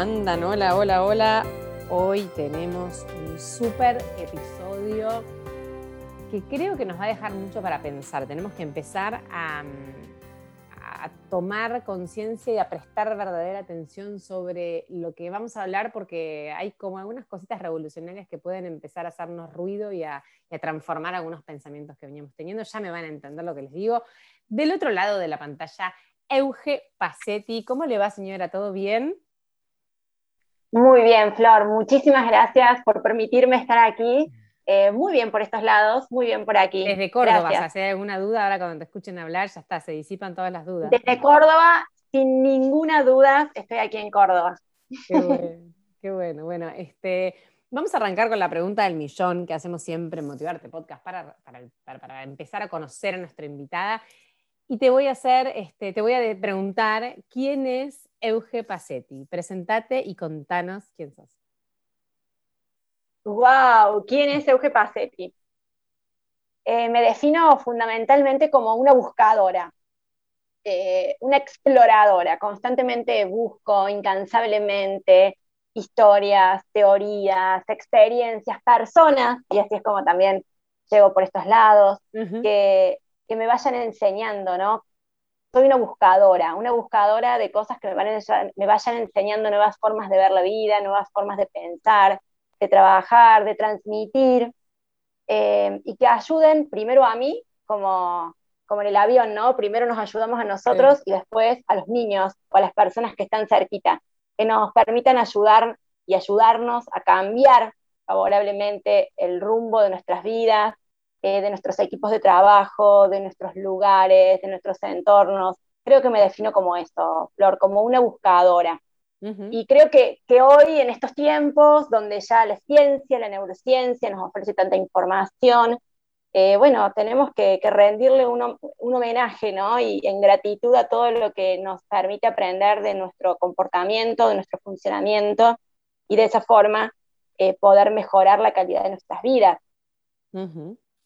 andan? Hola, hola, hola. Hoy tenemos un súper episodio que creo que nos va a dejar mucho para pensar. Tenemos que empezar a, a tomar conciencia y a prestar verdadera atención sobre lo que vamos a hablar porque hay como algunas cositas revolucionarias que pueden empezar a hacernos ruido y a, y a transformar algunos pensamientos que veníamos teniendo. Ya me van a entender lo que les digo. Del otro lado de la pantalla, Euge Pacetti. ¿Cómo le va, señora? ¿Todo bien? Muy bien, Flor. Muchísimas gracias por permitirme estar aquí. Eh, muy bien por estos lados, muy bien por aquí. Desde Córdoba, si hay alguna duda, ahora cuando te escuchen hablar, ya está, se disipan todas las dudas. Desde Córdoba, sin ninguna duda, estoy aquí en Córdoba. Qué bueno, qué bueno. Bueno, este, vamos a arrancar con la pregunta del millón que hacemos siempre en Motivarte Podcast para, para, para empezar a conocer a nuestra invitada. Y te voy a hacer, este, te voy a preguntar quién es Euge Pacetti. Presentate y contanos quién sos. Wow, ¿quién es Euge Pacetti? Eh, me defino fundamentalmente como una buscadora, eh, una exploradora. Constantemente busco incansablemente historias, teorías, experiencias, personas, y así es como también llego por estos lados, que que me vayan enseñando, ¿no? Soy una buscadora, una buscadora de cosas que me, vayan, enseñando nuevas formas de ver la vida, nuevas formas de pensar, de trabajar, de transmitir, eh, y que ayuden primero a mí, como, como en el avión, ¿no? Primero nos ayudamos a nosotros y después a los niños o a las personas que están cerquita, que nos permitan ayudar y ayudarnos a cambiar favorablemente el rumbo de nuestras vidas, eh, de nuestros equipos de trabajo, de nuestros lugares, de nuestros entornos. Creo que me defino como esto, Flor, como una buscadora. Y creo que, que, hoy, en estos tiempos, donde ya la ciencia, la neurociencia nos ofrece tanta información, eh, bueno, tenemos que, que rendirle un, un, homenaje, ¿no? Y en gratitud a todo lo que nos permite aprender de nuestro comportamiento, de nuestro funcionamiento, y de esa forma eh, poder mejorar la calidad de nuestras vidas.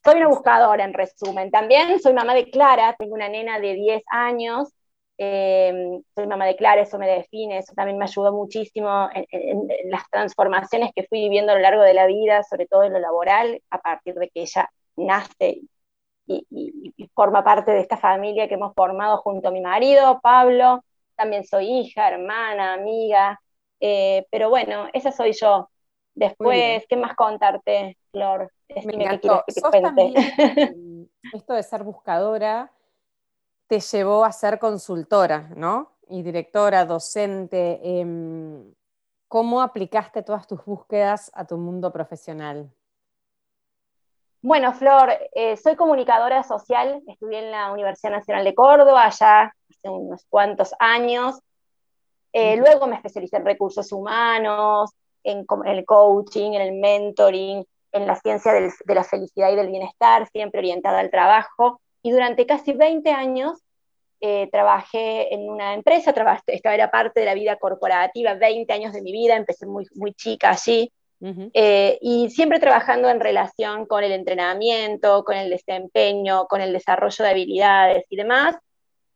Soy una buscadora, en resumen. También soy mamá de Clara, tengo una nena de 10 años, em, soy mamá de Clara, eso me define, eso también me ayudó muchísimo en, las transformaciones que fui viviendo a lo largo de la vida, sobre todo en lo laboral, a partir de que ella nace y, forma parte de esta familia que hemos formado junto a mi marido, Pablo. También soy hija, hermana, amiga, eh, pero bueno, esa soy yo. Después, ¿qué más contarte, Flor? Me encantó. esto de ser buscadora te llevó a ser consultora, ¿no? Y directora, docente. Em, ¿Cómo aplicaste todas tus búsquedas a tu mundo profesional? Bueno, Flor, eh, soy comunicadora social, estudié en la Universidad Nacional de Córdoba ya hace unos cuantos años. Eh, luego me especialicé en recursos humanos, en, el coaching, en el mentoring, en la ciencia de la felicidad y del bienestar, siempre orientada al trabajo. Y durante casi 20 años eh, trabajé en una empresa, esta era parte de la vida corporativa, 20 años de mi vida, empecé muy, muy chica allí, eh, y siempre trabajando en relación con el entrenamiento, con el desempeño, con el desarrollo de habilidades y demás.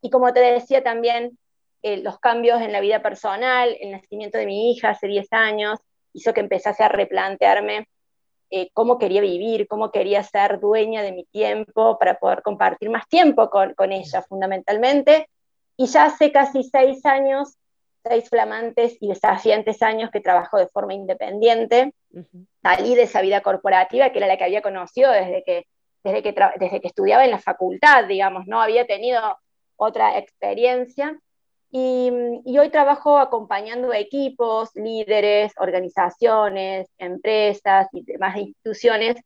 Y como te decía también, eh, los cambios en la vida personal, el nacimiento de mi hija hace 10 años, hizo que empezase a replantearme eh, cómo quería vivir, cómo quería ser dueña de mi tiempo para poder compartir más tiempo con, con ella fundamentalmente. Y ya hace casi seis años, seis flamantes y desafiantes años que trabajo de forma independiente, salí de esa vida corporativa que era la que había conocido desde que, desde que, desde que estudiaba en la facultad, digamos, no había tenido otra experiencia y, hoy trabajo acompañando equipos, líderes, organizaciones, empresas y demás instituciones,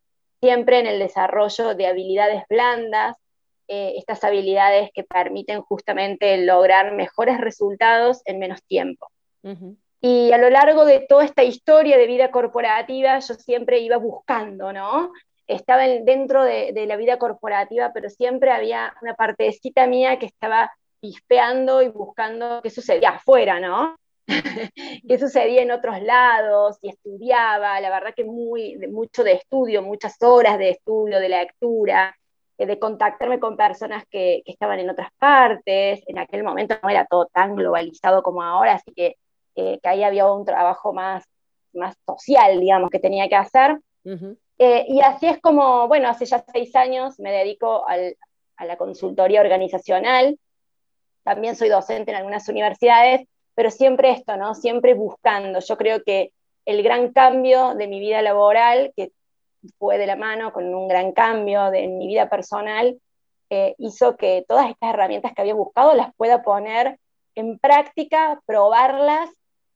siempre en el desarrollo de habilidades blandas, eh, estas habilidades que permiten justamente lograr mejores resultados en menos tiempo. Y a lo largo de toda esta historia de vida corporativa, yo siempre iba buscando, ¿no? Estaba dentro de, de la vida corporativa, pero siempre había una partecita mía que estaba pispeando y buscando qué sucedía afuera, ¿no? qué sucedía en otros lados y estudiaba, la verdad que muy, mucho de estudio, muchas horas de estudio, de lectura, eh, de contactarme con personas que, estaban en otras partes, en aquel momento no era todo tan globalizado como ahora, así que que ahí había un trabajo más, más social, digamos, que tenía que hacer. y así es como, bueno, hace ya seis años me dedico a la consultoría organizacional. También soy docente en algunas universidades, pero siempre esto, ¿no? Siempre buscando. Yo creo que el gran cambio de mi vida laboral, que fue de la mano con un gran cambio de, mi vida personal, eh, hizo que todas estas herramientas que había buscado las pueda poner en práctica, probarlas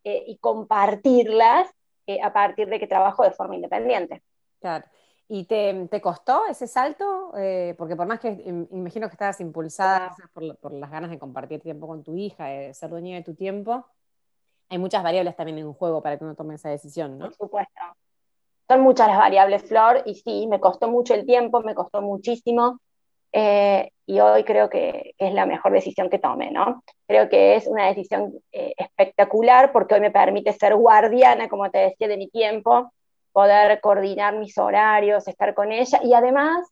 eh, y compartirlas eh, a partir de que trabajo de forma independiente. Claro. ¿Y te, costó ese salto? porque por más que imagino que estabas impulsada por, las ganas de compartir tiempo con tu hija, de ser dueña de tu tiempo, hay muchas variables también en un juego para que uno tome esa decisión, ¿no? Por supuesto. Son muchas las variables, Flor, y sí, me costó mucho el tiempo, me costó muchísimo, eh, y hoy creo que es la mejor decisión que tome, ¿no? Creo que es una decisión eh, espectacular porque hoy me permite ser guardiana, como te decía, de mi tiempo, poder coordinar mis horarios, estar con ella y además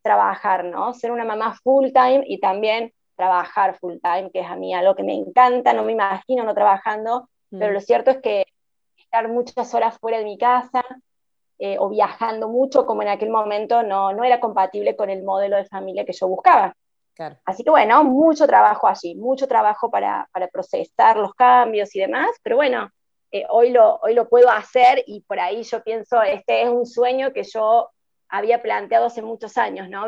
trabajar, ¿no? Ser una mamá full time y también trabajar full time, que es a mí algo que me encanta, no me imagino no trabajando, pero mm. lo cierto es que estar muchas horas fuera de mi casa eh, o viajando mucho, como en aquel momento no, no era compatible con el modelo de familia que yo buscaba. Así que bueno, mucho trabajo allí, mucho trabajo para, para procesar los cambios y demás, pero bueno, eh, hoy, lo, hoy lo puedo hacer y por ahí yo pienso, este es un sueño que yo había planteado hace muchos años, ¿no?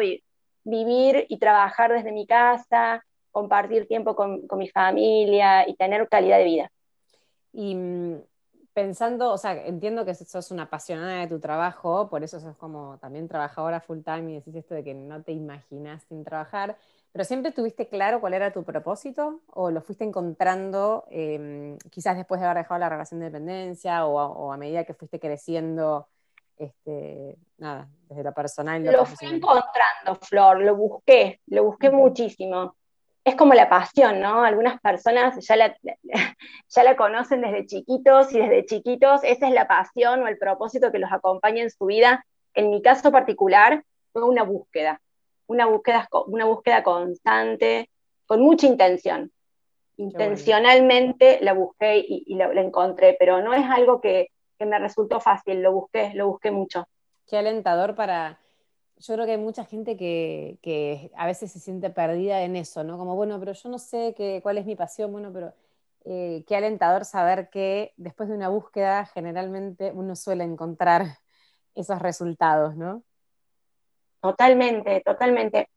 Vivir y trabajar desde mi casa, compartir tiempo con, con mi familia y tener calidad de vida. Y mm, pensando, o sea, entiendo que sos una apasionada de tu trabajo, por eso sos como también trabajadora full time y decís esto de que no te imaginas sin trabajar, pero siempre tuviste claro cuál era tu propósito o lo fuiste encontrando em, quizás después de haber dejado la relación de dependencia o a, medida que fuiste creciendo, este, nada, desde lo personal. lo, lo fui encontrando, Flor, lo busqué, lo busqué muchísimo es como la pasión, ¿no? Algunas personas ya la, ya la conocen desde chiquitos y desde chiquitos esa es la pasión o el propósito que los acompaña en su vida. En mi caso particular fue una búsqueda, una búsqueda, una búsqueda constante, con mucha intención. Intencionalmente la busqué y, la, encontré, pero no es algo que, que me resultó fácil, lo busqué, lo busqué mucho. Qué alentador para, yo creo que hay mucha gente que, a veces se siente perdida en eso, ¿no? Como, bueno, pero yo no sé cuál es mi pasión, bueno, pero eh, qué alentador saber que después de una búsqueda generalmente uno suele encontrar esos resultados, ¿no? Totalmente, totalmente.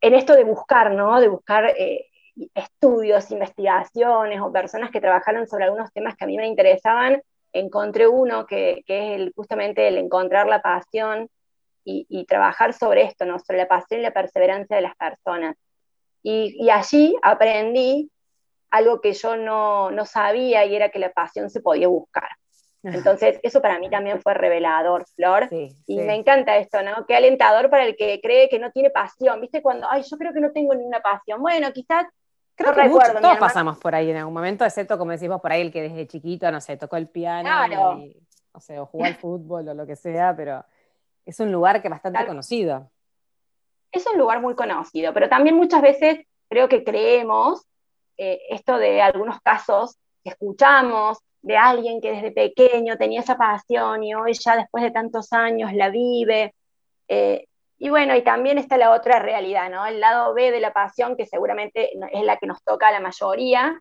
En esto de buscar, ¿no? De buscar eh, estudios, investigaciones o personas que trabajaron sobre algunos temas que a mí me interesaban, encontré uno que, que es el, justamente el encontrar la pasión y, trabajar sobre esto, ¿no? sobre la pasión y la perseverancia de las personas. Y, allí aprendí algo que yo no, no, sabía y era que la pasión se podía buscar. Entonces, eso para mí también fue revelador, Flor. y me encanta esto, ¿no? Qué alentador para el que cree que no tiene pasión. ¿Viste? Cuando, ay, yo creo que no tengo ninguna pasión. Bueno, quizás Creo que recuerdo, todos pasamos por ahí en algún momento, excepto, como decimos por ahí, el que desde chiquito, no sé, tocó el piano, o sea, o jugó al fútbol o lo que sea, pero es un lugar que es bastante conocido. Es un lugar muy conocido, pero también muchas veces creo que creemos eh, esto de algunos casos que escuchamos de alguien que desde pequeño tenía esa pasión y hoy ya después de tantos años la vive. Eh, y bueno, y también está la otra realidad, ¿no? El lado B de la pasión, que seguramente es la que nos toca a la mayoría,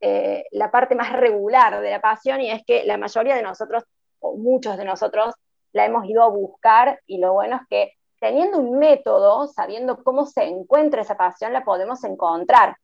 eh, la parte más regular de la pasión, y es que la mayoría de nosotros, o muchos de nosotros, la hemos ido a buscar y lo bueno es que teniendo un método, sabiendo cómo se encuentra esa pasión, la podemos encontrar.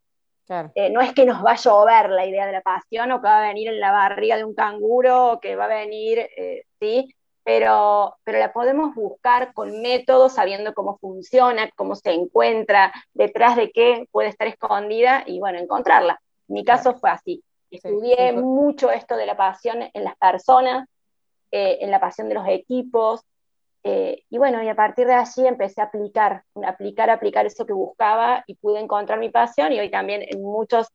Eh, no es que nos va a llover la idea de la pasión o que va a venir en la barriga de un canguro o que va a venir, eh, ¿sí? Pero, pero la podemos buscar con método, sabiendo cómo funciona, cómo se encuentra, detrás de qué puede estar escondida y bueno, encontrarla. mi caso fue así. Estudié mucho esto de la pasión en las personas, eh, en la pasión de los equipos. Eh, y bueno, y a partir de allí empecé a aplicar, aplicar, aplicar eso que buscaba y pude encontrar mi pasión y hoy también en muchos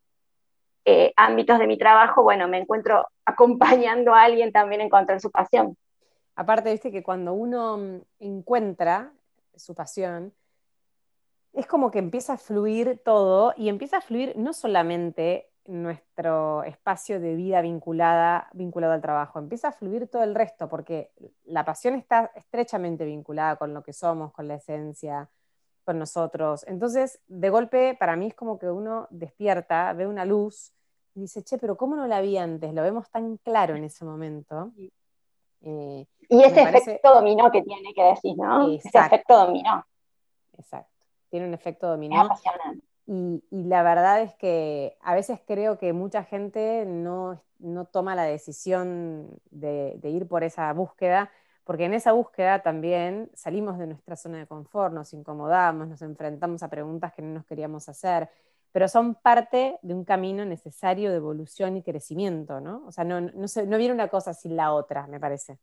eh, ámbitos de mi trabajo, bueno, me encuentro acompañando a alguien también a encontrar su pasión. Aparte, viste que cuando uno mm, encuentra su pasión, es como que empieza a fluir todo y empieza a fluir no solamente nuestro espacio de vida vinculada, vinculado al trabajo. Empieza a fluir todo el resto, porque la pasión está estrechamente vinculada con lo que somos, con la esencia, con nosotros. Entonces, de golpe, para mí es como que uno despierta, ve una luz y dice, che, pero ¿cómo no la vi antes? Lo vemos tan claro en ese momento. Eh, y ese efecto dominó que tiene que decir, ¿no? Ese efecto dominó. Exacto. Tiene un efecto dominó. Y, la verdad es que a veces creo que mucha gente no, toma la decisión de, ir por esa búsqueda, porque en esa búsqueda también salimos de nuestra zona de confort, nos incomodamos, nos enfrentamos a preguntas que no nos queríamos hacer, pero son parte de un camino necesario de evolución y crecimiento, ¿no? O sea, no, no, viene una cosa sin la otra, me parece.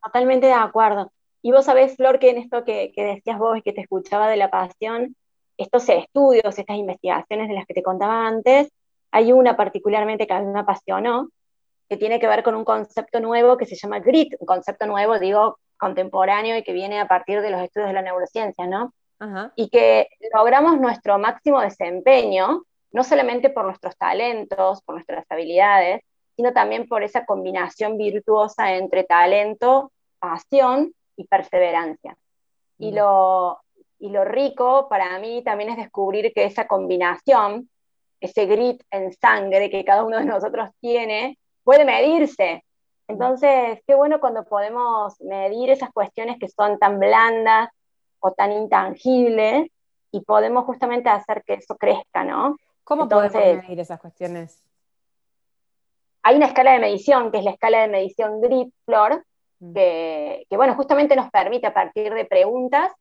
Totalmente de acuerdo. Y vos sabés, Flor, que en esto que, que decías vos y que te escuchaba de la pasión, estos estudios, estas investigaciones de las que te contaba antes, hay una particularmente que a mí me apasionó, que tiene que ver con un concepto nuevo que se llama GRIT, un concepto nuevo, digo, contemporáneo y que viene a partir de los estudios de la neurociencia, ¿no? Y que logramos nuestro máximo desempeño, no solamente por nuestros talentos, por nuestras habilidades, sino también por esa combinación virtuosa entre talento, pasión y perseverancia. Y lo, y lo rico para mí también es descubrir que esa combinación, ese grit en sangre que cada uno de nosotros tiene, puede medirse. Entonces, qué bueno cuando podemos medir esas cuestiones que son tan blandas o tan intangibles y podemos justamente hacer que eso crezca, ¿no? ¿Cómo podemos medir esas cuestiones? Hay una escala de medición, que es la escala de medición GRIT, Flor, mm. que, que, bueno, justamente nos permite a partir de preguntas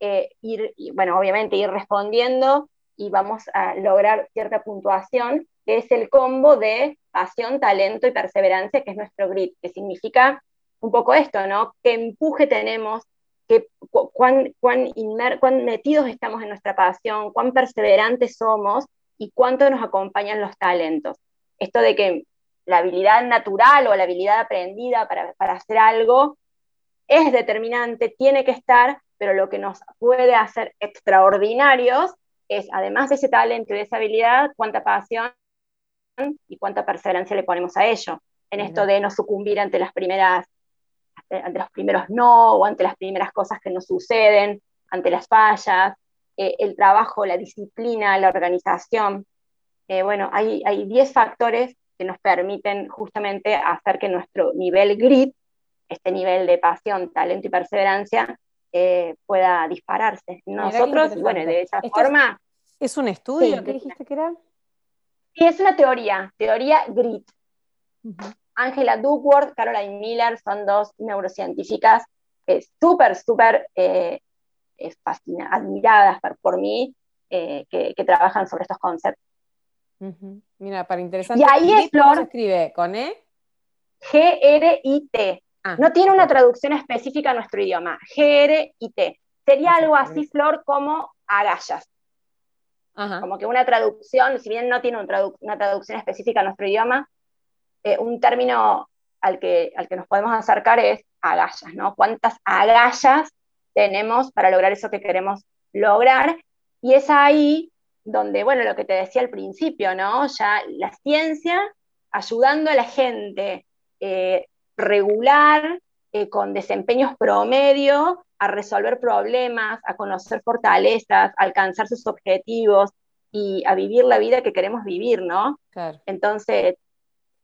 eh, ir, bueno, obviamente ir respondiendo y vamos a lograr cierta puntuación, que es el combo de pasión, talento y perseverancia, que es nuestro grit, que significa un poco esto, ¿no? ¿Qué empuje tenemos? Qué, cuán, cuán, cuán metidos estamos en nuestra pasión? ¿Cuán perseverantes somos? ¿Y cuánto nos acompañan los talentos? Esto de que la habilidad natural o la habilidad aprendida para, para hacer algo es determinante, tiene que estar, pero lo que nos puede hacer extraordinarios es, además de ese talento y de esa habilidad, cuánta pasión y cuánta perseverancia le ponemos a ello, en esto de no sucumbir ante las primeras, ante los primeros no, o ante las primeras cosas que nos suceden, ante las fallas, eh, el trabajo, la disciplina, la organización. Eh, bueno, hay 10 factores que nos permiten justamente hacer que nuestro nivel grit, este nivel de pasión, talento y perseverancia, eh, pueda dispararse. Nosotros, bueno, de esa forma... Es, un estudio? ¿Qué dijiste que era? Sí, es una teoría, teoría GRIT. Angela Duckworth, Caroline Miller son dos neurocientíficas súper, súper eh, admiradas por, mí, eh, que, trabajan sobre estos conceptos. Mira, para interesante. Y ahí es Flor. se escribe? ¿Con E? G-R-I-T. Ah, no tiene una traducción específica a nuestro idioma. G-R-I-T. Sería algo así, Flor, como agallas. Como que una traducción, si bien no tiene una traducción específica a nuestro idioma, eh, un término al que, al que nos podemos acercar es agallas, ¿no? ¿Cuántas agallas tenemos para lograr eso que queremos lograr? Y es ahí donde, bueno, lo que te decía al principio, ¿no? Ya la ciencia ayudando a la gente, eh, regular, eh, con desempeños promedio, a resolver problemas, a conocer fortalezas, a alcanzar sus objetivos y a vivir la vida que queremos vivir, ¿no? Entonces,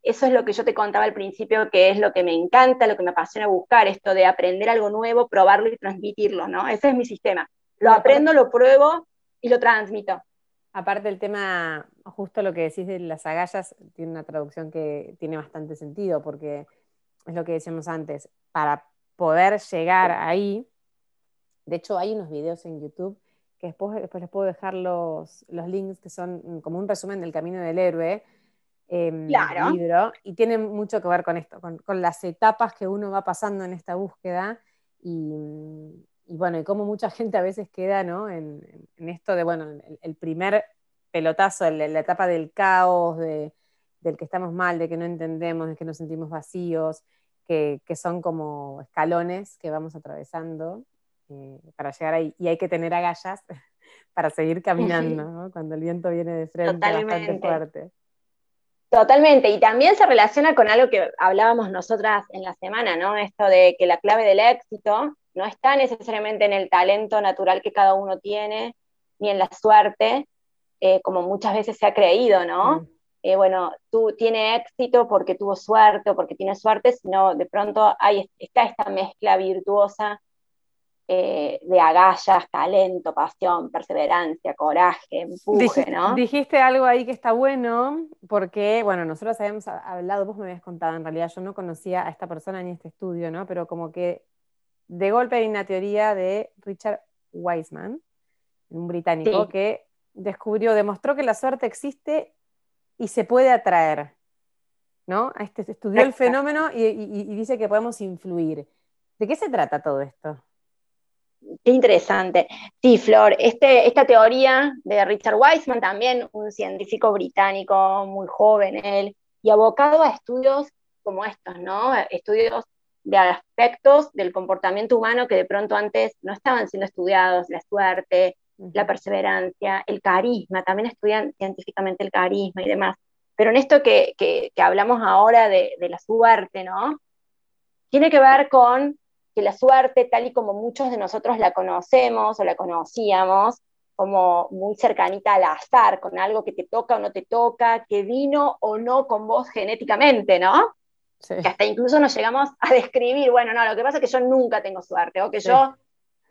eso es lo que yo te contaba al principio, que es lo que me encanta, lo que me apasiona buscar, esto de aprender algo nuevo, probarlo y transmitirlo, ¿no? Ese es mi sistema. Lo aprendo, lo pruebo y lo transmito. Aparte el tema, justo lo que decís de las agallas, tiene una traducción que tiene bastante sentido, porque es lo que decíamos antes, para poder llegar ahí, de hecho hay unos videos en YouTube que después, después les puedo dejar los, los links que son como un resumen del camino del héroe, eh, libro, y tienen mucho que ver con esto, con, con, las etapas que uno va pasando en esta búsqueda y, y bueno, y cómo mucha gente a veces queda ¿no? en, en esto de, bueno, el, primer pelotazo, la etapa del caos, de, del que estamos mal, de que no entendemos, de que nos sentimos vacíos, que, son como escalones que vamos atravesando. eh, para llegar ahí. Y hay que tener agallas para seguir caminando, cuando el viento viene de frente bastante fuerte. Totalmente, y también se relaciona con algo que hablábamos nosotras en la semana, ¿no? Esto de que la clave del éxito no está necesariamente en el talento natural que cada uno tiene, ni en la suerte, eh, como muchas veces se ha creído, ¿no? Mm. Eh, bueno, tú tienes éxito porque tuvo suerte o porque tiene suerte, sino de pronto hay, está esta mezcla virtuosa eh, de agallas, talento, pasión, perseverancia, coraje, empuje, ¿no? Dijiste algo ahí que está bueno, porque, bueno, nosotros habíamos hablado, vos me habías contado, en realidad yo no conocía a esta persona ni este estudio, ¿no? Pero como que de golpe hay una teoría de Richard Wiseman, un británico, que descubrió, demostró que la suerte existe y se puede atraer, ¿no? Este, estudió el fenómeno y dice que podemos influir. ¿De qué se trata todo esto? Qué interesante. Sí, Flor, este, esta teoría de Richard Wiseman, también un científico británico, muy joven él, y abocado a estudios como estos, ¿no? Estudios de aspectos del comportamiento humano que de pronto antes no estaban siendo estudiados, la suerte, la perseverancia, el carisma, también estudian científicamente el carisma y demás. Pero en esto que, hablamos ahora de, de la suerte, ¿no? Tiene que ver con que la suerte, tal y como muchos de nosotros la conocemos o la conocíamos, como muy cercanita al azar, con algo que te toca o no te toca, que vino o no con vos genéticamente, ¿no? Que hasta incluso nos llegamos a describir, bueno, no, lo que pasa es que yo nunca tengo suerte, o que yo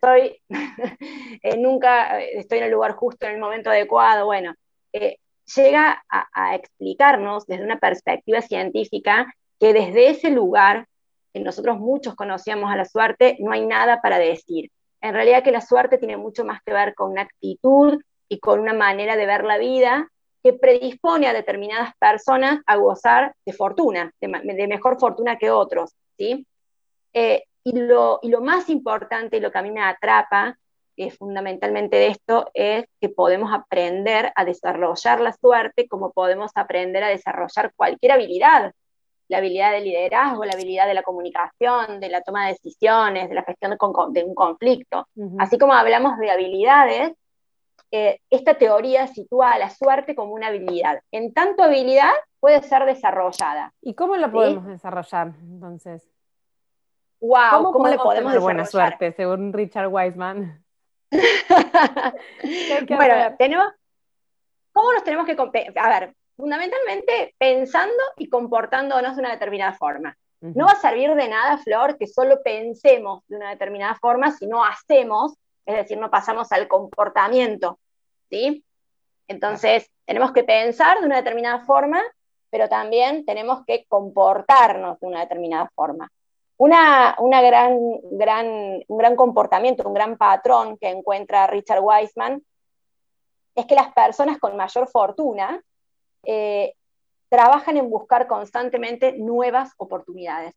estoy, eh, nunca estoy en el lugar justo en el momento adecuado, bueno, eh, llega a explicarnos desde una perspectiva científica que desde ese lugar nosotros muchos conocíamos a la suerte, no hay nada para decir. En realidad que la suerte tiene mucho más que ver con una actitud y con una manera de ver la vida que predispone a determinadas personas a gozar de fortuna, de, mejor fortuna que otros. ¿sí? Eh, y, lo, y, lo, más importante y lo que a mí me atrapa es fundamentalmente de esto es que podemos aprender a desarrollar la suerte como podemos aprender a desarrollar cualquier habilidad la habilidad de liderazgo, la habilidad de la comunicación, de la toma de decisiones, de la gestión de, un conflicto. Así como hablamos de habilidades, eh, esta teoría sitúa a la suerte como una habilidad. En tanto habilidad puede ser desarrollada. ¿Y cómo la podemos desarrollar entonces? Wow, ¿cómo, le podemos tener buena suerte, según Richard Wiseman? bueno, tenemos, ¿cómo nos tenemos que... A ver, fundamentalmente pensando y comportándonos de una determinada forma. No va a servir de nada, Flor, que solo pensemos de una determinada forma si no hacemos, es decir, no pasamos al comportamiento, ¿sí? Entonces, tenemos que pensar de una determinada forma, pero también tenemos que comportarnos de una determinada forma. Una, una gran, gran, un gran comportamiento, un gran patrón que encuentra Richard Wiseman es que las personas con mayor fortuna eh, trabajan en buscar constantemente nuevas oportunidades.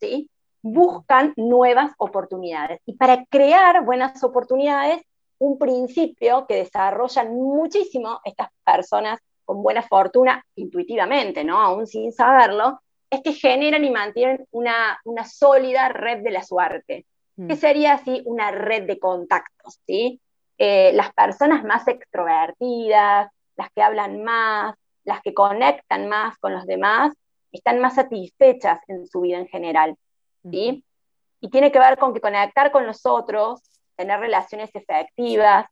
¿sí? Buscan nuevas oportunidades. Y para crear buenas oportunidades, un principio que desarrollan muchísimo estas personas con buena fortuna intuitivamente, ¿no? aún sin saberlo, es que generan y mantienen una, una sólida red de la suerte, mm. que sería así una red de contactos. ¿sí? Eh, las personas más extrovertidas, las que hablan más, las que conectan más con los demás están más satisfechas en su vida en general. ¿sí? Y tiene que ver con que conectar con los otros, tener relaciones efectivas,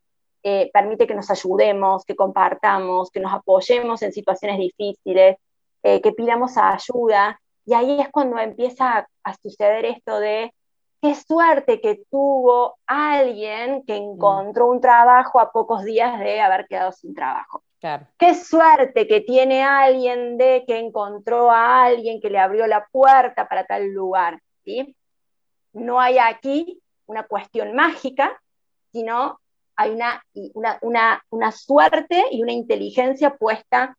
eh, permite que nos ayudemos, que compartamos, que nos apoyemos en situaciones difíciles, eh, que pidamos ayuda. Y ahí es cuando empieza a, suceder esto de qué suerte que tuvo alguien que encontró un trabajo a pocos días de haber quedado sin trabajo. Qué suerte que tiene alguien de que encontró a alguien que le abrió la puerta para tal lugar. ¿sí? No hay aquí una cuestión mágica, sino hay una, una, una, suerte y una inteligencia puesta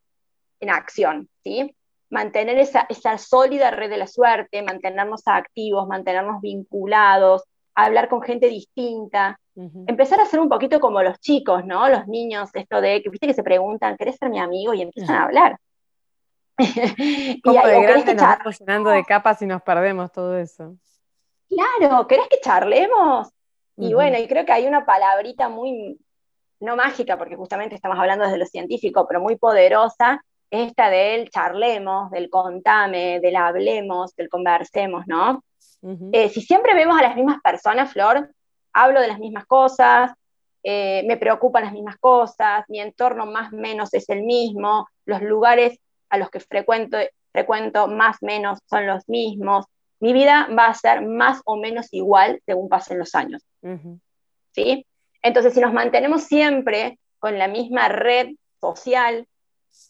en acción. ¿sí? Mantener esa, esa sólida red de la suerte, mantenernos activos, mantenernos vinculados, hablar con gente distinta, Empezar a ser un poquito como los chicos, ¿no? Los niños, esto de que viste que se preguntan, ¿querés ser mi amigo? Y empiezan a hablar. Como de grande nos vamos llenando de capas y nos perdemos todo eso. Claro, ¿querés que charlemos? Y bueno, y creo que hay una palabrita muy, no mágica, porque justamente estamos hablando desde lo científico, pero muy poderosa, esta del charlemos, del contame, del hablemos, del conversemos, ¿no? Eh, si siempre vemos a las mismas personas, Flor, hablo de las mismas cosas, eh, me preocupan las mismas cosas, mi entorno más o menos es el mismo, los lugares a los que frecuento, frecuento más o menos son los mismos, mi vida va a ser más o menos igual según pasen los años. ¿Sí? Entonces, si nos mantenemos siempre con la misma red social,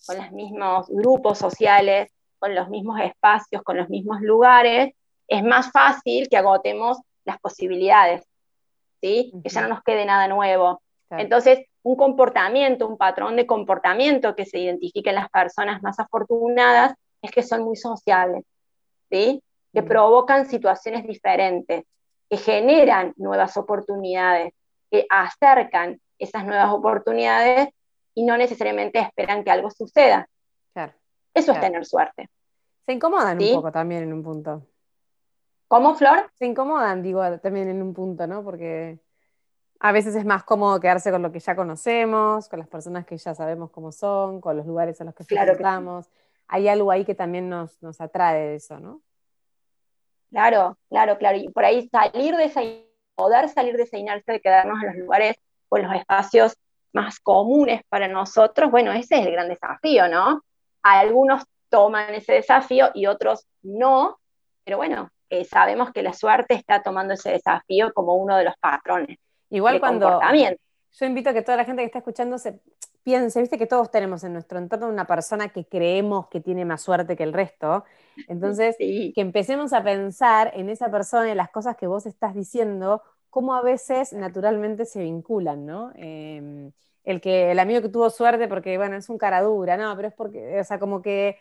con los mismos grupos sociales, con los mismos espacios, con los mismos lugares, es más fácil que agotemos las posibilidades. Que ya no nos quede nada nuevo. Entonces, un comportamiento, un patrón de comportamiento que se identifica en las personas más afortunadas es que son muy sociables, ¿sí? Que provocan situaciones diferentes, que generan nuevas oportunidades, que acercan esas nuevas oportunidades y no necesariamente esperan que algo suceda. Eso es tener suerte. Se incomodan un poco también en un punto. ¿Cómo, Flor? Se incomodan, digo, también en un punto, ¿no? Porque a veces es más cómodo quedarse con lo que ya conocemos, con las personas que ya sabemos cómo son, con los lugares a los que claro Hay algo ahí que también nos, nos atrae de eso, ¿no? Claro, claro, claro. Y por ahí salir de esa, poder salir de esa inercia de quedarnos en los lugares o en los espacios más comunes para nosotros, bueno, ese es el gran desafío, ¿no? Algunos toman ese desafío y otros no, pero bueno, eh, sabemos que la suerte está tomando ese desafío como uno de los patrones. Igual cuando yo invito a que toda la gente que está escuchando se piense, viste que todos tenemos en nuestro entorno una persona que creemos que tiene más suerte que el resto. Entonces, que empecemos a pensar en esa persona y las cosas que vos estás diciendo, cómo a veces naturalmente se vinculan, ¿no? Em, el que el amigo que tuvo suerte porque, bueno, es un cara dura, no, pero es porque, o sea, como que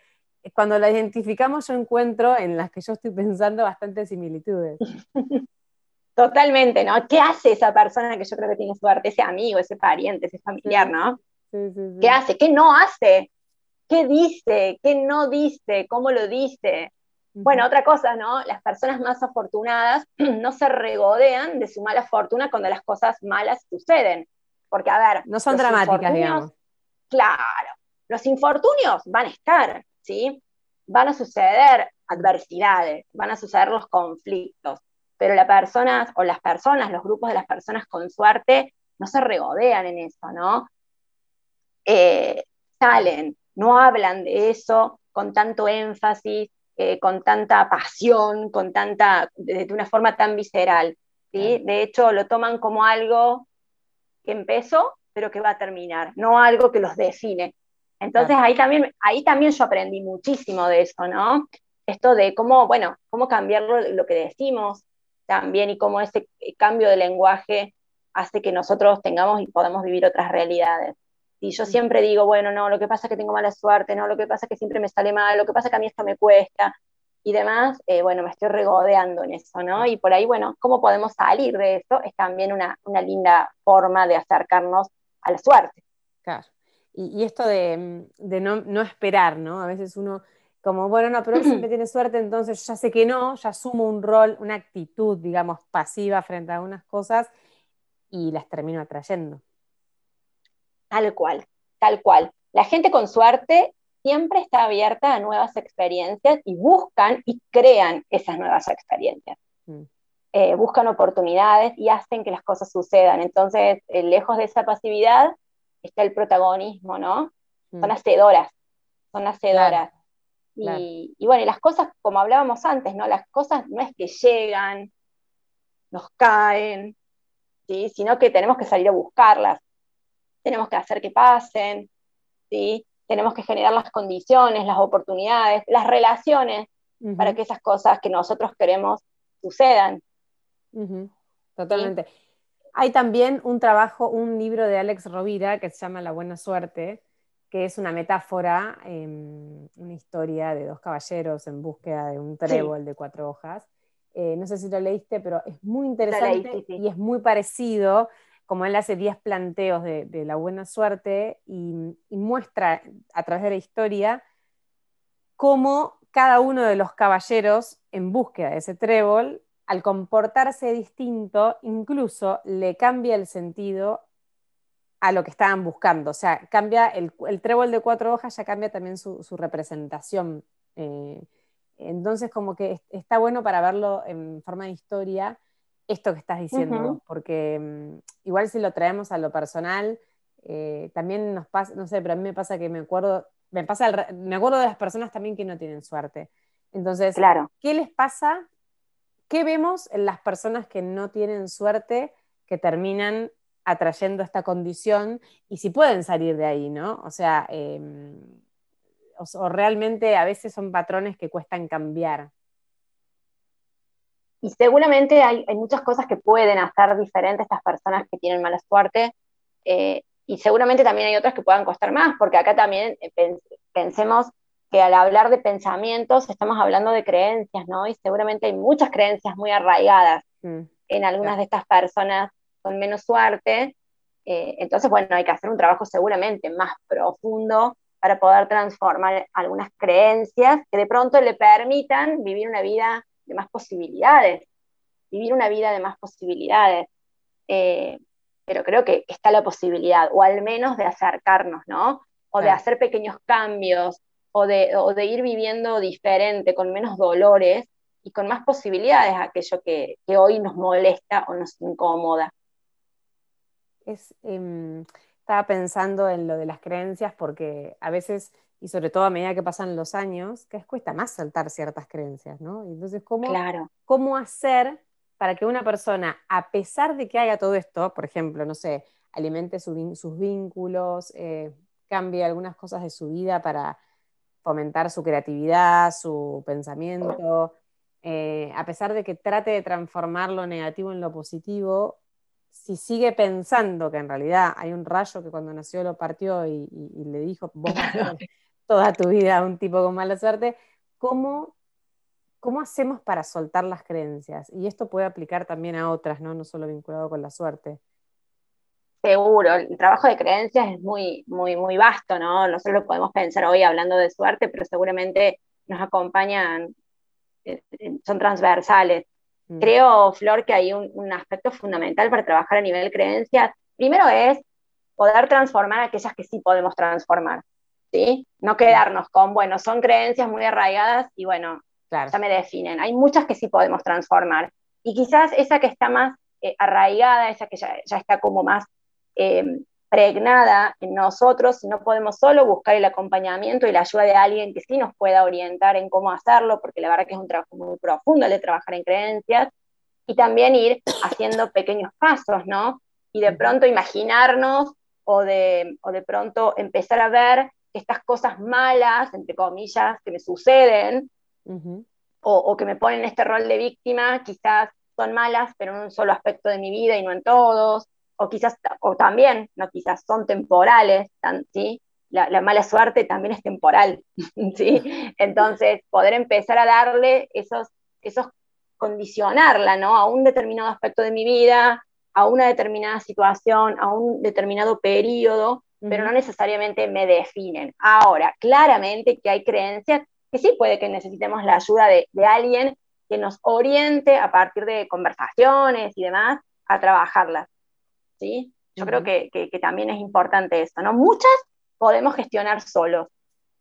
cuando la identificamos yo encuentro en las que yo estoy pensando bastantes similitudes. Totalmente, ¿no? ¿Qué hace esa persona que yo creo que tiene suerte, ese amigo, ese pariente, ese familiar, ¿no? Sí, sí, sí. ¿Qué hace? ¿Qué no hace? ¿Qué dice? ¿Qué no dice? ¿Cómo lo dice? Bueno, otra cosa, ¿no? Las personas más afortunadas no se regodean de su mala fortuna cuando las cosas malas suceden. Porque, a ver. No son dramáticas, digamos. Claro. Los infortunios van a estar. ¿sí? Van a suceder adversidades, van a suceder los conflictos, pero las personas o las personas, los grupos de las personas con suerte, no se regodean en eso, ¿no? Eh, salen, no hablan de eso con tanto énfasis, eh, con tanta pasión, con tanta, de, una forma tan visceral, ¿sí? De hecho, lo toman como algo que empezó, pero que va a terminar, no algo que los define. Entonces ahí, también, ahí también yo aprendí muchísimo de eso, ¿no? Esto de cómo, bueno, cómo cambiar lo, que decimos también y cómo ese cambio de lenguaje hace que nosotros tengamos y podamos vivir otras realidades. Y yo siempre digo, bueno, no, lo que pasa es que tengo mala suerte, no, lo que pasa es que siempre me sale mal, lo que pasa es que a mí esto me cuesta y demás, eh, bueno, me estoy regodeando en eso, ¿no? Y por ahí, bueno, cómo podemos salir de eso es también una, una linda forma de acercarnos a la suerte. Claro. Y, esto de, no, esperar, ¿no? A veces uno, como, bueno, no, pero él siempre tiene suerte, entonces ya sé que no, ya asumo un rol, una actitud, digamos, pasiva frente a unas cosas y las termino atrayendo. Tal cual, tal cual. La gente con suerte siempre está abierta a nuevas experiencias y buscan y crean esas nuevas experiencias. Mm. Eh, buscan oportunidades y hacen que las cosas sucedan. Entonces, eh, lejos de esa pasividad, está el protagonismo, ¿no? Son mm. hacedoras, son hacedoras. Y, bueno, y las cosas, como hablábamos antes, ¿no? Las cosas no es que llegan, nos caen, ¿sí? Sino que tenemos que salir a buscarlas, tenemos que hacer que pasen, ¿sí? Tenemos que generar las condiciones, las oportunidades, las relaciones para que esas cosas que nosotros queremos sucedan. Totalmente. Hay también un trabajo, un libro de Alex Rovira que se llama La Buena Suerte, que es una metáfora, em, una historia de dos caballeros en búsqueda de un trébol de cuatro hojas. Eh, no sé si lo leíste, pero es muy interesante y es muy parecido, como él hace 10 planteos de, la buena suerte y, muestra a través de la historia cómo cada uno de los caballeros en búsqueda de ese trébol al comportarse distinto, incluso le cambia el sentido a lo que estaban buscando. O sea, cambia el, trébol de cuatro hojas, ya cambia también su, representación. Eh, entonces, como que está bueno para verlo en forma de historia, esto que estás diciendo, porque mm, igual si lo traemos a lo personal, eh, también nos pasa, no sé, pero a mí me pasa que me acuerdo, me pasa, me acuerdo de las personas también que no tienen suerte. Entonces, claro. ¿qué les pasa? ¿Qué vemos en las personas que no tienen suerte que terminan atrayendo esta condición y si pueden salir de ahí, ¿no? O sea, em, o, realmente a veces son patrones que cuestan cambiar. Y seguramente hay, muchas cosas que pueden hacer diferentes estas personas que tienen mala suerte. Eh, y seguramente también hay otras que puedan costar más, porque acá también eh, pensemos que al hablar de pensamientos estamos hablando de creencias, ¿no? Y seguramente hay muchas creencias muy arraigadas mm, en algunas de estas personas con menos suerte. Eh, entonces, bueno, hay que hacer un trabajo seguramente más profundo para poder transformar algunas creencias que de pronto le permitan vivir una vida de más posibilidades, vivir una vida de más posibilidades. Eh, pero creo que está la posibilidad, o al menos de acercarnos, ¿no? O de hacer pequeños cambios, o de, o de, ir viviendo diferente, con menos dolores y con más posibilidades a aquello que, que hoy nos molesta o nos incomoda. Es, em, estaba pensando en lo de las creencias porque a veces, y sobre todo a medida que pasan los años, que es cuesta más saltar ciertas creencias, ¿no? Entonces, ¿cómo, claro. ¿cómo hacer para que una persona, a pesar de que haga todo esto, por ejemplo, no sé, alimente sus vínculos, eh, cambie algunas cosas de su vida para fomentar su creatividad, su pensamiento, eh, a pesar de que trate de transformar lo negativo en lo positivo, si sigue pensando que en realidad hay un rayo que cuando nació lo partió y, le dijo, vos toda tu vida un tipo con mala suerte, ¿cómo ¿cómo hacemos para soltar las creencias? Y esto puede aplicar también a otras, ¿no? No solo vinculado con la suerte. Seguro, el trabajo de creencias es muy, muy, muy vasto, ¿no? Nosotros lo podemos pensar hoy hablando de suerte, pero seguramente nos acompañan, eh, eh, son transversales. Mm. Creo, Flor, que hay un, un, aspecto fundamental para trabajar a nivel creencias. Primero es poder transformar aquellas que sí podemos transformar, ¿sí? No quedarnos con, bueno, son creencias muy arraigadas y bueno, ya me definen. Hay muchas que sí podemos transformar. Y quizás esa que está más eh, arraigada, esa que ya, está como más em, pregnada en nosotros, no podemos solo buscar el acompañamiento y la ayuda de alguien que sí nos pueda orientar en cómo hacerlo, porque la verdad que es un trabajo muy profundo el de trabajar en creencias, y también ir haciendo pequeños pasos, ¿no? Y de pronto imaginarnos o de, o de pronto empezar a ver estas cosas malas, entre comillas, que me suceden, o, que me ponen este rol de víctima, quizás son malas, pero en un solo aspecto de mi vida y no en todos, o quizás, o también, no quizás, son temporales, ¿sí? La, mala suerte también es temporal, ¿sí? Entonces, poder empezar a darle esos, esos, condicionarla, ¿no? A un determinado aspecto de mi vida, a una determinada situación, a un determinado periodo, pero no necesariamente me definen. Ahora, claramente que hay creencias que sí puede que necesitemos la ayuda de, alguien que nos oriente a partir de conversaciones y demás a trabajarlas. ¿sí? Yo creo que, también es importante eso. ¿no? Muchas podemos gestionar solos.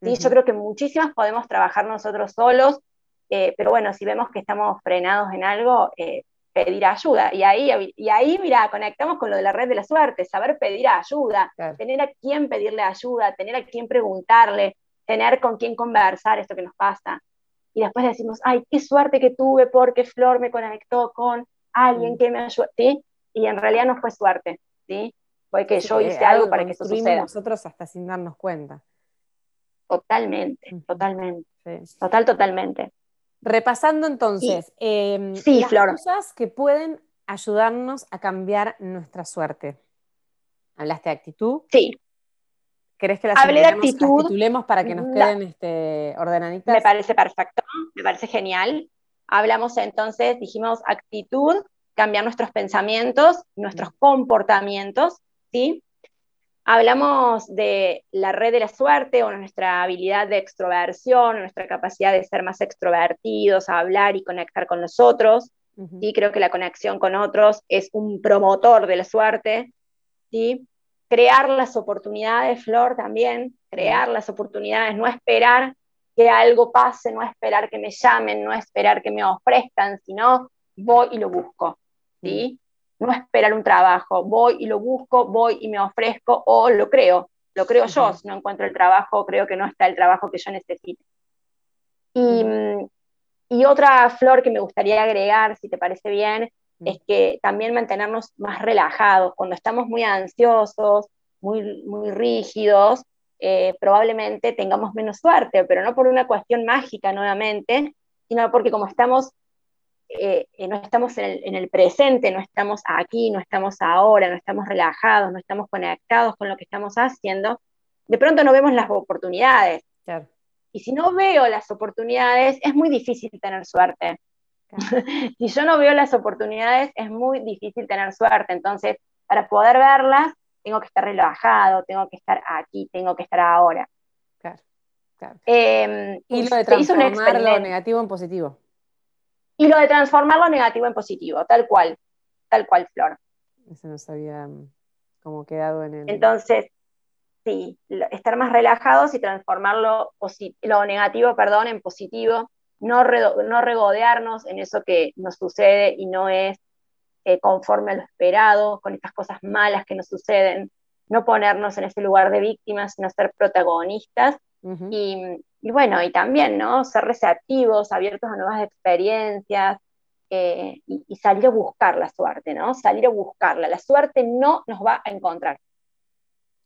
¿sí? Yo creo que muchísimas podemos trabajar nosotros solos, eh, pero bueno, si vemos que estamos frenados en algo, eh, pedir ayuda. Y ahí, y ahí, mira, conectamos con lo de la red de la suerte, saber pedir ayuda, tener a quién pedirle ayuda, tener a quién preguntarle, tener con quién conversar esto que nos pasa. Y después decimos, ay, qué suerte que tuve porque Flor me conectó con alguien mm. que me ayudó, ¿sí? Y en realidad no fue suerte, ¿sí? Fue que yo hice algo, para que eso suceda. nosotros hasta sin darnos cuenta. Totalmente, totalmente. Total, totalmente. Repasando entonces, em, las cosas que pueden ayudarnos a cambiar nuestra suerte. Hablaste de actitud. Sí. ¿Querés que las, titulemos para que nos queden este, ordenaditas? Me parece perfecto, me parece genial. Hablamos entonces, dijimos actitud, cambiar nuestros pensamientos, nuestros comportamientos, ¿sí? Hablamos de la red de la suerte o nuestra habilidad de extroversión, nuestra capacidad de ser más extrovertidos, hablar y conectar con los otros. ¿sí? Creo que la conexión con otros es un promotor de la suerte, ¿sí? Crear las oportunidades, Flor, también, crear las oportunidades, no esperar que algo pase, no esperar que me llamen, no esperar que me ofrezcan, sino voy y lo busco, ¿sí? No esperar un trabajo, voy y lo busco, voy y me ofrezco o lo creo, lo creo yo, si no encuentro el trabajo, creo que no está el trabajo que yo necesito. Y, y otra flor que me gustaría agregar, si te parece bien, es que también mantenernos más relajados. Cuando estamos muy ansiosos, muy, muy rígidos, eh, probablemente tengamos menos suerte, pero no por una cuestión mágica nuevamente, sino porque como estamos, eh, eh, no estamos en el, en el, presente, no estamos aquí, no estamos ahora, no estamos relajados, no estamos conectados con lo que estamos haciendo, de pronto no vemos las oportunidades. Claro. Y si no veo las oportunidades, es muy difícil tener suerte. si yo no veo las oportunidades, es muy difícil tener suerte. Entonces, para poder verlas, tengo que estar relajado, tengo que estar aquí, tengo que estar ahora. Claro, claro. Em, y lo de transformar lo negativo en positivo. Y lo de transformar lo negativo en positivo, tal cual, tal cual, Flor. Eso nos había mm, como quedado en el... Entonces, sí, estar más relajados y transformarlo lo negativo, perdón, en positivo, no, no regodearnos en eso que nos sucede y no es eh, conforme a lo esperado, con estas cosas malas que nos suceden, no ponernos en ese lugar de víctimas, sino ser protagonistas. y, bueno, y también, ¿no? Ser receptivos, abiertos a nuevas experiencias eh, y, y, salir a buscar la suerte, ¿no? Salir a buscarla. La suerte no nos va a encontrar.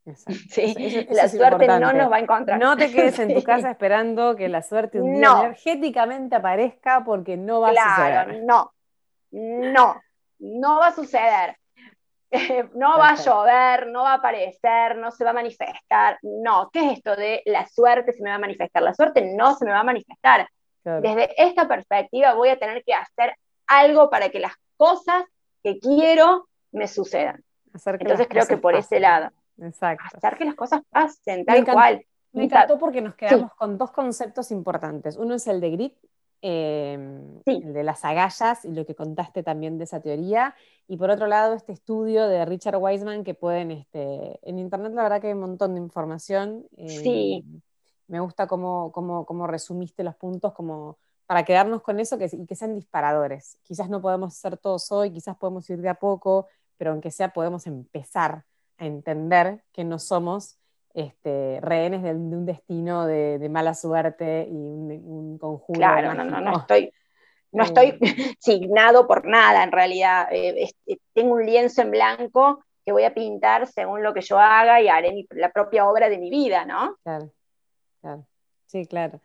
Sí, la suerte no nos va a encontrar. No te quedes en tu casa esperando que la suerte un día energéticamente aparezca porque no va a suceder. No, no, no va a suceder. no va a llover, no va a aparecer, no se va a manifestar. No, ¿qué es esto de la suerte se me va a manifestar? La suerte no se me va a manifestar. Desde esta perspectiva voy a tener que hacer algo para que las cosas que quiero me sucedan. Entonces creo que por ese lado. Exacto. Hacer que las cosas pasen, tal cual. Me encantó porque nos quedamos con dos conceptos importantes. Uno es el de grit, em, el de las agallas y lo que contaste también de esa teoría. Y por otro lado, este estudio de Richard Wiseman que pueden, este, en internet la verdad que hay un montón de información. sí. Em, me gusta cómo, cómo, resumiste los puntos como para quedarnos con eso que, y que sean disparadores. Quizás no podemos hacer todos hoy, quizás podemos ir de a poco, pero aunque sea podemos empezar a entender que no somos este, rehenes de, un destino de, mala suerte y un, conjunto. Claro, no, no, no estoy, no eh, estoy signado por nada en realidad. Eh, tengo un lienzo en blanco que voy a pintar según lo que yo haga y haré la propia obra de mi vida, ¿no? Claro, claro. Sí, claro.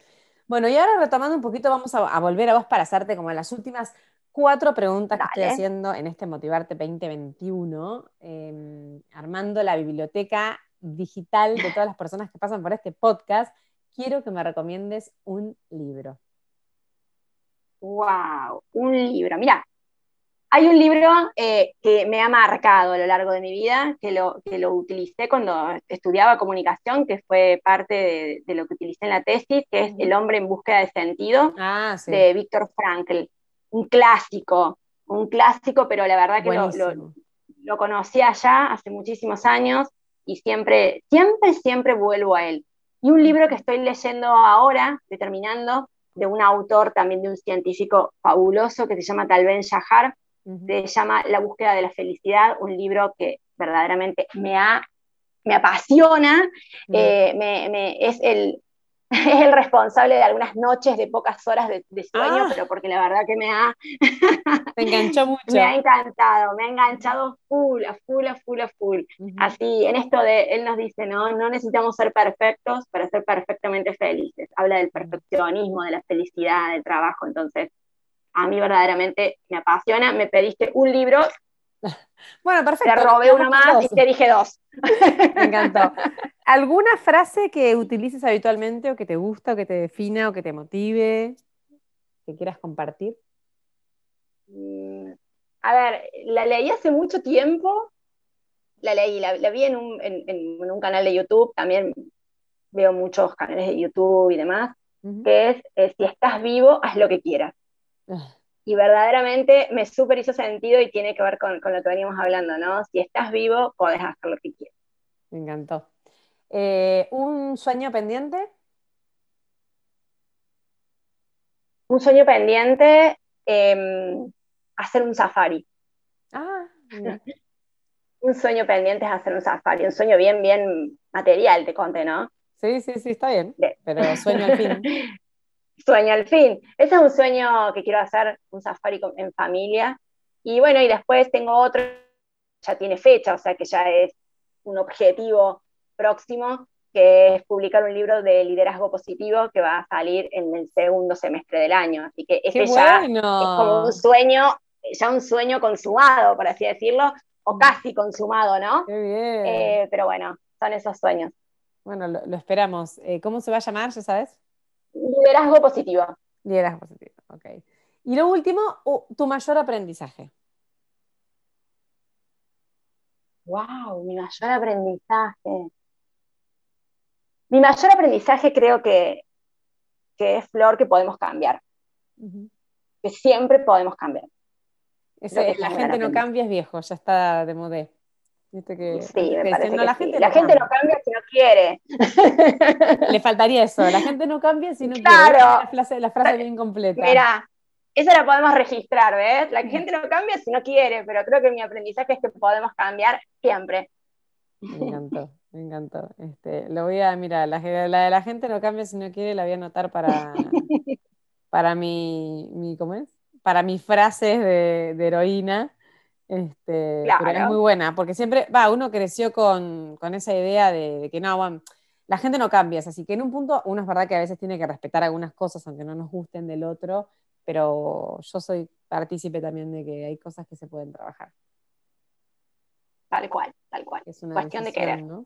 Bueno, y ahora retomando un poquito, vamos a, a volver a vos para hacerte como las últimas cuatro preguntas que estoy haciendo en este Motivarte 2021, em, armando la biblioteca digital de todas las personas que pasan por este podcast. Quiero que me recomiendes un libro. ¡Wow! Un libro. Mira, hay un libro eh, que me ha marcado a lo largo de mi vida, que lo, que lo utilicé cuando estudiaba comunicación, que fue parte de, lo que utilicé en la tesis, que es El hombre en búsqueda de sentido, ah, de Víctor Frankl un clásico, un clásico, pero la verdad que lo, lo, conocí allá hace muchísimos años y siempre, siempre, siempre vuelvo a él. Y un libro que estoy leyendo ahora, estoy terminando, de un autor también de un científico fabuloso que se llama Talben Shahar, se llama La búsqueda de la felicidad, un libro que verdaderamente me, ha, me apasiona, eh, me, es el, es el responsable de algunas noches de pocas horas de, sueño, ah. pero porque la verdad que me ha... me enganchó mucho. me ha encantado, me ha enganchado full, a full, a full, a full. Así, en esto de, él nos dice, no, no necesitamos ser perfectos para ser perfectamente felices. Habla del perfeccionismo, de la felicidad, del trabajo, entonces a mí verdaderamente me apasiona. Me pediste un libro, bueno, perfecto. Te robé uno más y te dije dos. Me encantó. ¿Alguna frase que utilices habitualmente o que te gusta o que te defina o que te motive? ¿Que quieras compartir? Mm, a ver, la leí hace mucho tiempo. La leí, la, vi en un, canal de YouTube. También veo muchos canales de YouTube y demás. Que es: eh, si estás vivo, haz lo que quieras. Ah. Y verdaderamente me súper hizo sentido y tiene que ver con, con, lo que veníamos hablando, ¿no? Si estás vivo, podés hacer lo que quieras. Me encantó. Eh, ¿Un sueño pendiente? Un sueño pendiente, em, hacer un safari. Ah, un sueño pendiente es hacer un safari, un sueño bien, bien material, te conté, ¿no? Sí, sí, sí, está bien, pero sueño al fin. sueño al fin. Ese es un sueño que quiero hacer, un safari en familia. Y bueno, y después tengo otro, ya tiene fecha, o sea que ya es un objetivo próximo, que es publicar un libro de liderazgo positivo que va a salir en el segundo semestre del año. Así que este ya es como un sueño, ya un sueño consumado, por así decirlo, o casi consumado, ¿no? Qué bien. Eh, pero bueno, son esos sueños. Bueno, lo, esperamos. Eh, ¿Cómo se va a llamar, ya sabes? Liderazgo positivo. Liderazgo positivo, ok. Y lo último, tu mayor aprendizaje. Wow, mi mayor aprendizaje. Mi mayor aprendizaje creo que, que es Flor que podemos cambiar. Que siempre podemos cambiar. la gente no cambia es viejo, ya está de modé. Que, sí, me parece la, gente, no cambia si no quiere. Le faltaría eso, la gente no cambia si no quiere. La frase, la frase bien completa. Mira, eso la podemos registrar, ¿ves? La gente no cambia si no quiere, pero creo que mi aprendizaje es que podemos cambiar siempre. Me encantó, me encantó. Este, lo voy a, mira, la, de la gente no cambia si no quiere, la voy a anotar para, para mi, mi, ¿cómo es? Para mis frases de, de heroína este, Pero es muy buena, porque siempre, va, uno creció con, esa idea de, que no, la gente no cambia, así que en un punto uno es verdad que a veces tiene que respetar algunas cosas, aunque no nos gusten del otro, pero yo soy partícipe también de que hay cosas que se pueden trabajar. Tal cual, tal cual. Es una cuestión de querer. ¿no?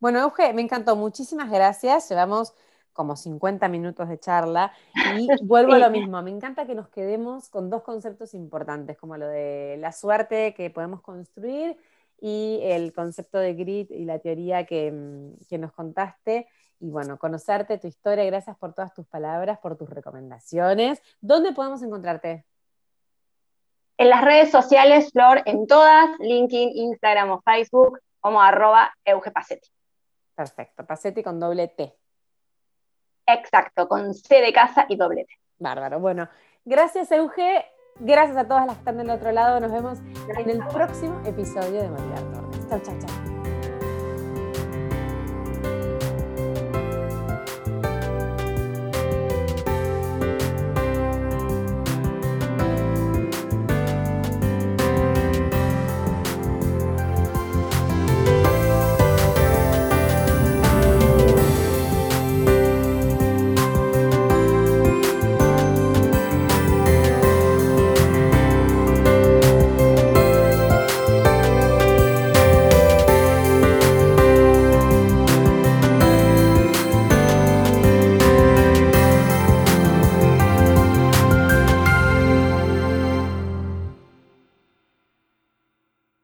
Bueno, Euge, me encantó. Muchísimas gracias. Llevamos como 50 minutos de charla y vuelvo a lo mismo, me encanta que nos quedemos con dos conceptos importantes, como lo de la suerte que podemos construir y el concepto de grit y la teoría que, mm, que nos contaste. Y bueno, conocerte, tu historia, gracias por todas tus palabras, por tus recomendaciones. ¿Dónde podemos encontrarte? En las redes sociales, Flor, en todas, LinkedIn, Instagram o Facebook, como arroba eugepacetti. Perfecto, Pacetti con doble T. Exacto, con C de casa y doblete. Bárbaro. Bueno, gracias Euge, gracias a todas las que están del otro lado. Nos vemos en el próximo episodio de Motivar Torres. Chao, chao, chao.